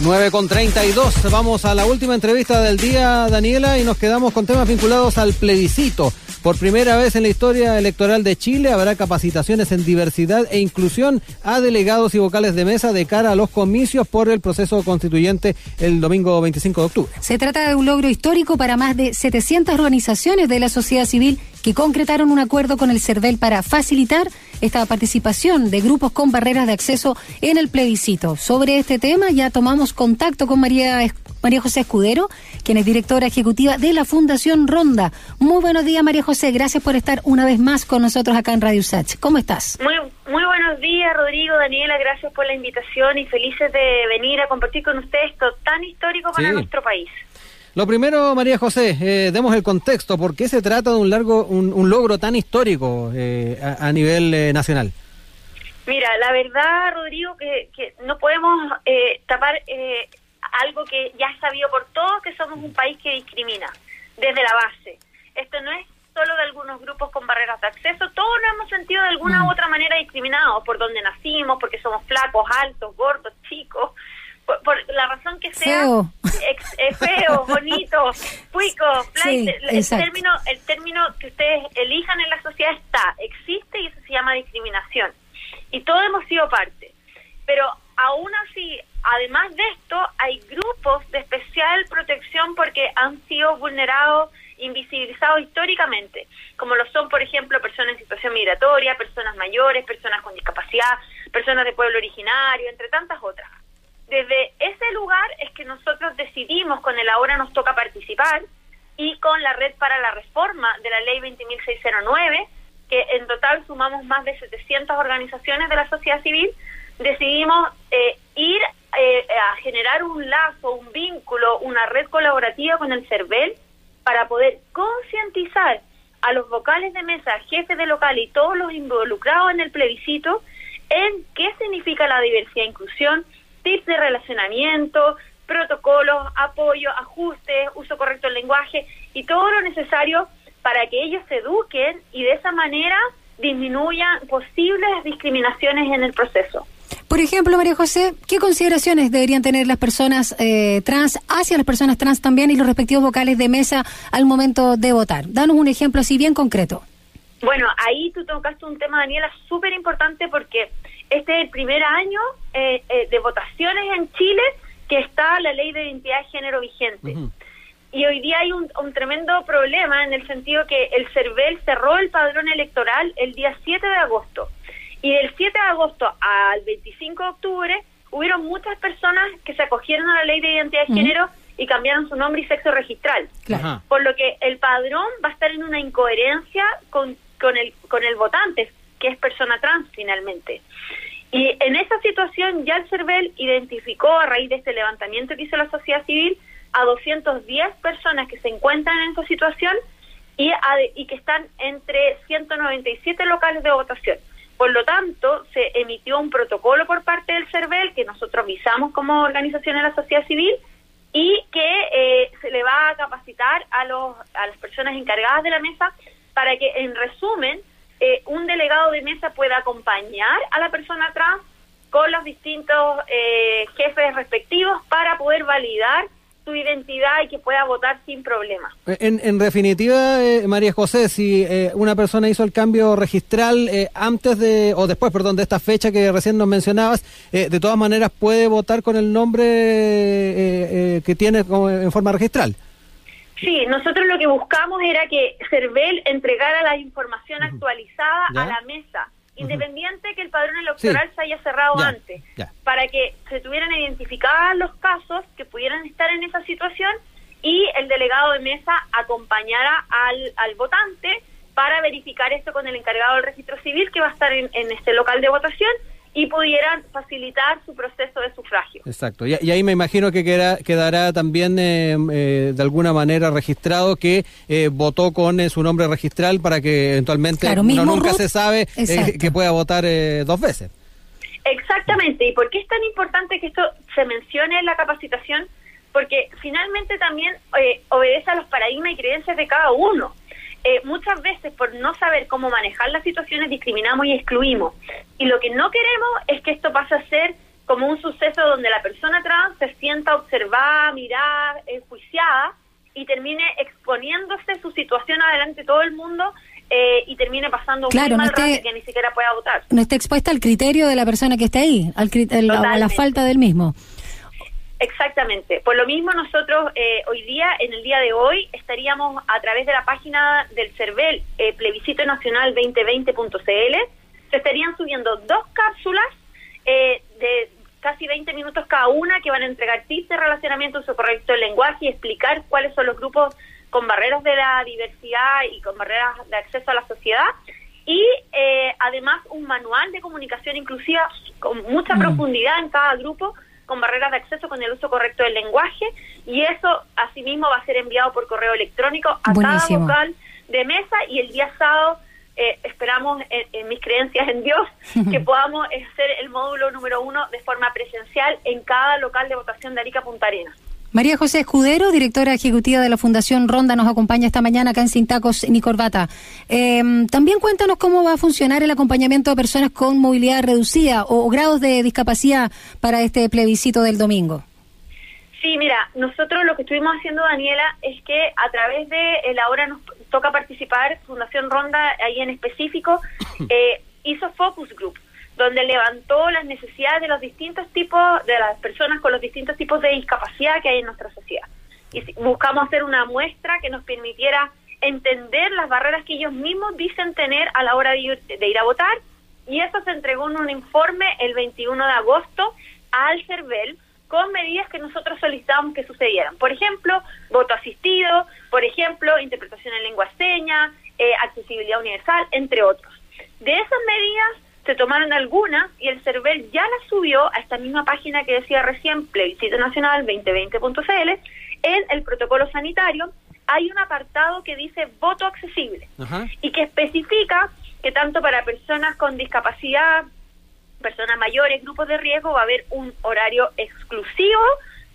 9 con 32. Vamos a la última entrevista del día, Daniela, y nos quedamos con temas vinculados al plebiscito. Por primera vez en la historia electoral de Chile habrá capacitaciones en diversidad e inclusión a delegados y vocales de mesa de cara a los comicios por el proceso constituyente el domingo 25 de octubre. Se trata de un logro histórico para más de 700 organizaciones de la sociedad civil que concretaron un acuerdo con el CERVEL para facilitar esta participación de grupos con barreras de acceso en el plebiscito. Sobre este tema ya tomamos contacto con María, María José Escudero, quien es directora ejecutiva de la Fundación Ronda. Muy buenos días, María José. Gracias por estar una vez más con nosotros acá en Radio Sach. ¿Cómo estás? Muy, muy buenos días, Rodrigo, Daniela. Gracias por la invitación y felices de venir a compartir con ustedes esto tan histórico para nuestro país. Lo primero, María José, eh, demos el contexto. ¿Por qué se trata de un largo, un, logro tan histórico eh, a, nivel eh, nacional? Mira, la verdad, Rodrigo, que, que no podemos tapar algo que ya es sabido por todos, que somos un país que discrimina desde la base. Esto no es solo de algunos grupos con barreras de acceso, todos nos hemos sentido de alguna u mm. otra manera discriminados por donde nacimos, porque somos flacos, altos, gordos, chicos, por, la razón que sea feo, feo bonito, puico, el, término, el término que ustedes elijan en la sociedad está, existe y eso se llama discriminación. Y todos hemos sido parte. Pero aún así, además de esto, hay grupos de especial protección porque han sido vulnerados, invisibilizados históricamente, como lo son, por ejemplo, personas en situación migratoria, personas mayores, personas con discapacidad, personas de pueblo originario, entre tantas otras desde ese lugar es que nosotros decidimos con el ahora nos toca participar y con la red para la reforma de la ley 20.609, que en total sumamos más de 700 organizaciones de la sociedad civil, decidimos eh, ir eh, a generar un lazo, un vínculo, una red colaborativa con el CERVEL para poder concientizar a los vocales de mesa, jefes de local y todos los involucrados en el plebiscito en qué significa la diversidad e inclusión, tips de relacionamiento, protocolos, apoyo, ajustes, uso correcto del lenguaje y todo lo necesario para que ellos se eduquen y de esa manera disminuyan posibles discriminaciones en el proceso. Por ejemplo, María José, ¿qué consideraciones deberían tener las personas eh, trans hacia las personas trans también y los respectivos vocales de mesa al momento de votar? Danos un ejemplo así bien concreto. Bueno, ahí tú tocaste un tema, Daniela, súper importante porque este es el primer año eh, eh, de votaciones en Chile que está la ley de identidad de género vigente. Y hoy día hay un, tremendo problema en el sentido que el CERVEL cerró el padrón electoral el día 7 de agosto. Y del 7 de agosto al 25 de octubre hubieron muchas personas que se acogieron a la ley de identidad de género y cambiaron su nombre y sexo registral. Por lo que el padrón va a estar en una incoherencia con, con, el, con el votante que es persona trans finalmente. Ya el CERVEL identificó a raíz de este levantamiento que hizo la sociedad civil a 210 personas que se encuentran en esa situación y, y que están entre 197 locales de votación. Por lo tanto, se emitió un protocolo por parte del CERVEL que nosotros visamos como organización de la sociedad civil y que eh, se le va a capacitar a, los, a las personas encargadas de la mesa para que, en resumen, eh, un delegado de mesa pueda acompañar a la persona trans con los distintos eh, jefes respectivos para poder validar su identidad y que pueda votar sin problema. En, en definitiva, eh, María José, si una persona hizo el cambio registral antes de, o después, perdón, de esta fecha que recién nos mencionabas, de todas maneras puede votar con el nombre que tiene en forma registral. Sí, nosotros lo que buscamos era que CERVEL entregara la información actualizada a la mesa, independiente que el padrón electoral se haya cerrado antes, para que se tuvieran identificados los casos que pudieran estar en esa situación y el delegado de mesa acompañara al, al votante para verificar esto con el encargado del registro civil que va a estar en, en este local de votación y pudieran facilitar su proceso de sufragio. Exacto. Y, ahí me imagino que quedará, también eh, eh, de alguna manera registrado que eh, votó con su nombre registral para que eventualmente no, nunca se sabe que pueda votar dos veces. Exactamente. ¿Y por qué es tan importante que esto se mencione en la capacitación? Porque finalmente también obedece a los paradigmas y creencias de cada uno. Eh, muchas veces por no saber cómo manejar las situaciones discriminamos y excluimos. Y lo que no queremos es que esto pase a ser como un suceso donde la persona trans se sienta observada, mirada, enjuiciada y termine exponiéndose su situación adelante de todo el mundo eh, y termine pasando un Claro, no mal rato esté- que ni siquiera pueda votar. No está expuesta al criterio de la persona que está ahí, al cri- a la, falta del mismo. Exactamente. Por lo mismo nosotros eh, hoy día, en el día de hoy, estaríamos a través de la página del CERVEL, eh, plebiscito nacional 2020.cl, se estarían subiendo dos cápsulas eh, de casi 20 minutos cada una que van a entregar tips de relacionamiento, uso correcto del lenguaje y explicar cuáles son los grupos con barreras de la diversidad y con barreras de acceso a la sociedad. Y eh, además un manual de comunicación inclusiva con mucha Mm. profundidad en cada grupo con barreras de acceso con el uso correcto del lenguaje y eso asimismo va a ser enviado por correo electrónico a Buenísimo. cada vocal de mesa y el día sábado eh, esperamos en, en mis creencias en Dios que podamos hacer el módulo número uno de forma presencial en cada local de votación de Arica Punta Arenas. María José Escudero, directora ejecutiva de la Fundación Ronda, nos acompaña esta mañana acá en Sin Tacos ni Corbata. Eh, también cuéntanos cómo va a funcionar el acompañamiento de personas con movilidad reducida o, o grados de discapacidad para este plebiscito del domingo. Sí, mira, nosotros lo que estuvimos haciendo, Daniela, es que a través de el ahora nos toca participar, Fundación Ronda, ahí en específico, eh, hizo focus group, donde levantó las necesidades de los distintos tipos, de las personas con los distintos tipos de discapacidad que hay en nuestra sociedad. Y buscamos hacer una muestra que nos permitiera entender las barreras que ellos mismos dicen tener a la hora de ir, de ir a votar, y eso se entregó en un informe el 21 de agosto al CERVEL con medidas que nosotros solicitábamos que sucedieran. Por ejemplo, voto asistido, por ejemplo, interpretación en lengua seña, eh, accesibilidad universal, entre otros. De esas medidas se tomaron algunas y el CERVEL ya las subió a esta misma página que decía recién, plebiscito nacional 2020.cl, en el protocolo sanitario hay un apartado que dice voto accesible Ajá. y que especifica que tanto para personas con discapacidad, personas mayores, grupos de riesgo, va a haber un horario exclusivo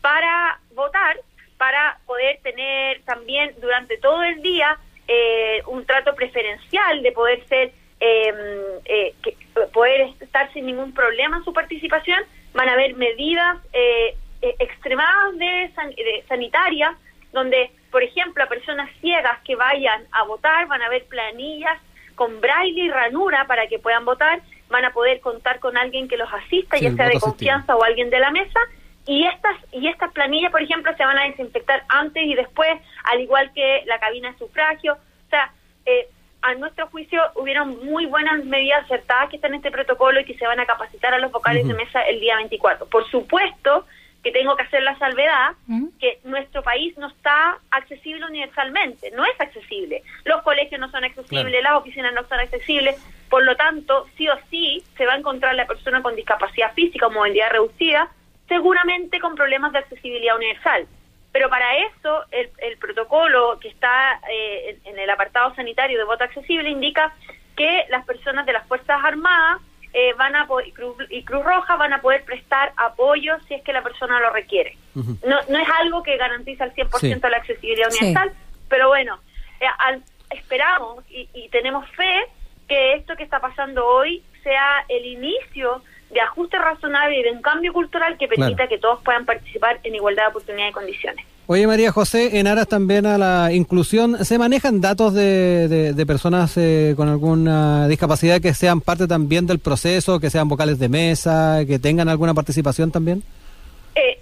para votar, para poder tener también durante todo el día eh, un trato preferencial de poder ser eh, eh, que, poder estar sin ningún problema en su participación. Van a haber medidas eh, eh, extremadas de, san- de sanitarias donde, por ejemplo, a personas ciegas que vayan a votar van a haber planillas con braille y ranura para que puedan votar, van a poder contar con alguien que los asista, Sí, ya sea de asistido. confianza o alguien de la mesa, y estas y estas planillas, por ejemplo, se van a desinfectar antes y después, al igual que la cabina de sufragio. O sea, eh, a nuestro juicio hubieron muy buenas medidas acertadas que están en este protocolo y que se van a capacitar a los vocales de mesa el día 24. Por supuesto que tengo que hacer la salvedad que nuestro país no está accesible universalmente, no es accesible. Los colegios no son accesibles, las oficinas no son accesibles, por lo tanto, sí o sí se va a encontrar la persona con discapacidad física o movilidad reducida, seguramente con problemas de accesibilidad universal. Pero para eso, el, el protocolo que está eh, en, el apartado sanitario de voto accesible indica que las personas de las Fuerzas Armadas eh, van a po- y Cruz, y Cruz Roja van a poder prestar apoyo si es que la persona lo requiere. No, no es algo que garantiza al 100% Sí. la accesibilidad Sí. universal, pero bueno, eh, al- esperamos y, y tenemos fe que esto que está pasando hoy sea el inicio de ajuste razonable y de un cambio cultural que permita Claro. que todos puedan participar en igualdad de oportunidades y condiciones. Oye, María José, en aras también a la inclusión, ¿se manejan datos de, de- de personas eh, con alguna discapacidad que sean parte también del proceso, que sean vocales de mesa, que tengan alguna participación también? Eh,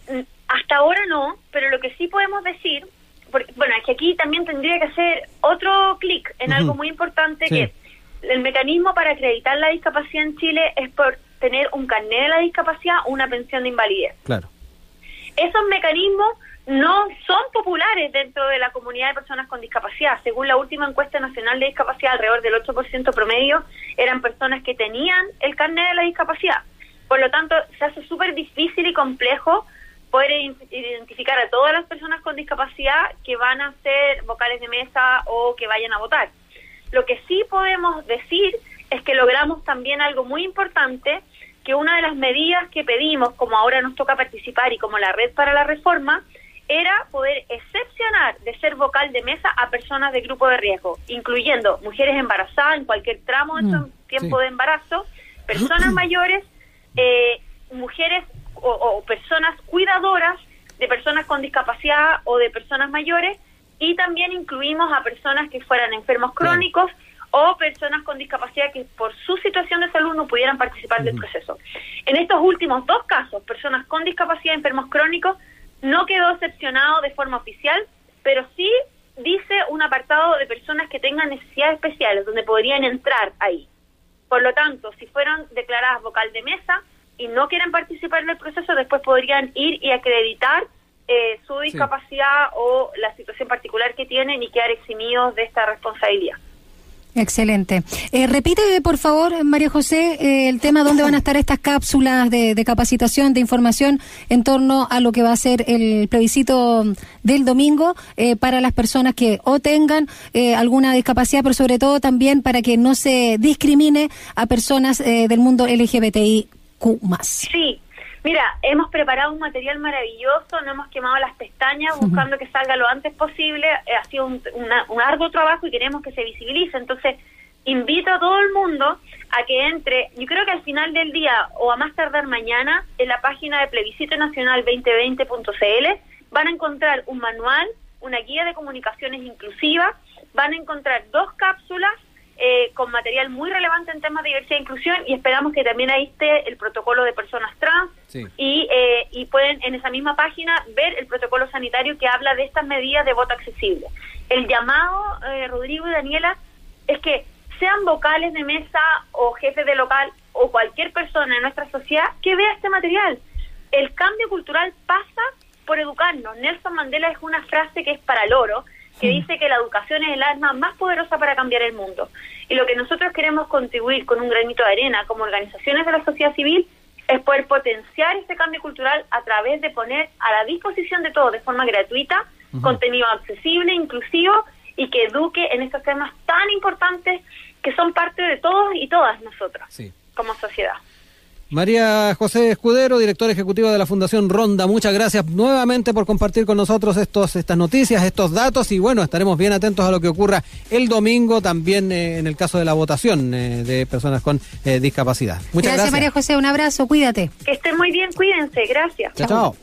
hasta ahora no, pero lo que sí podemos decir, porque, bueno, es que aquí también tendría que hacer otro clic en algo muy importante Sí. que el mecanismo para acreditar la discapacidad en Chile es por tener un carnet de la discapacidad o una pensión de invalidez. Claro. Esos mecanismos no son populares dentro de la comunidad de personas con discapacidad. Según la última encuesta nacional de discapacidad, alrededor del 8% promedio eran personas que tenían el carnet de la discapacidad. Por lo tanto, se hace súper difícil y complejo poder ident- identificar a todas las personas con discapacidad que van a ser vocales de mesa o que vayan a votar. Lo que sí podemos decir es que logramos también algo muy importante, que una de las medidas que pedimos, como ahora nos toca participar y como la red para la reforma, era poder excepcionar de ser vocal de mesa a personas de grupo de riesgo, incluyendo mujeres embarazadas en cualquier tramo de su Mm, tiempo sí. de embarazo, personas mayores, eh, mujeres o, personas cuidadoras de personas con discapacidad o de personas mayores y también incluimos a personas que fueran enfermos crónicos o personas con discapacidad que por su situación pudieran participar del proceso. En estos últimos dos casos, personas con discapacidad enfermos crónicos, no quedó excepcionado de forma oficial, pero sí dice un apartado de personas que tengan necesidades especiales, donde podrían entrar ahí. Por lo tanto, si fueron declaradas vocal de mesa y no quieren participar del proceso, después podrían ir y acreditar eh, su discapacidad o la situación particular que tienen y quedar eximidos de esta responsabilidad. Excelente. Eh, repite, por favor, María José, eh, el tema dónde van a estar estas cápsulas de, capacitación, de información en torno a lo que va a ser el plebiscito del domingo eh, para las personas que o tengan alguna discapacidad, pero sobre todo también para que no se discrimine a personas del mundo LGBTIQ. Sí, Mira, hemos preparado un material maravilloso, no hemos quemado las pestañas buscando que salga lo antes posible. Eh, ha sido un, un arduo trabajo y queremos que se visibilice. Entonces, invito a todo el mundo a que entre, yo creo que al final del día o a más tardar mañana, en la página de plebiscito nacional 2020.cl van a encontrar un manual, una guía de comunicaciones inclusiva, van a encontrar dos cápsulas eh, con material muy relevante en temas de diversidad e inclusión y esperamos que también ahí esté el protocolo de personas trans y, eh, y pueden en esa misma página ver el protocolo sanitario que habla de estas medidas de voto accesible. El llamado, eh, Rodrigo y Daniela, es que sean vocales de mesa o jefes de local o cualquier persona en nuestra sociedad que vea este material. El cambio cultural pasa por educarnos. Nelson Mandela es una frase que es para el oro, que dice que la educación es el arma más poderosa para cambiar el mundo. Y lo que nosotros queremos contribuir con un granito de arena como organizaciones de la sociedad civil es poder potenciar este cambio cultural a través de poner a la disposición de todos de forma gratuita contenido accesible, inclusivo y que eduque en estos temas tan importantes que son parte de todos y todas nosotros sociedad. María José Escudero, directora ejecutiva de la Fundación Ronda, muchas gracias nuevamente por compartir con nosotros estos, estas noticias, estos datos y bueno, estaremos bien atentos a lo que ocurra el domingo también eh, en el caso de la votación eh, de personas con eh, discapacidad. Muchas gracias, gracias, María José, un abrazo, cuídate. Que estén muy bien, cuídense, gracias. chao. chao.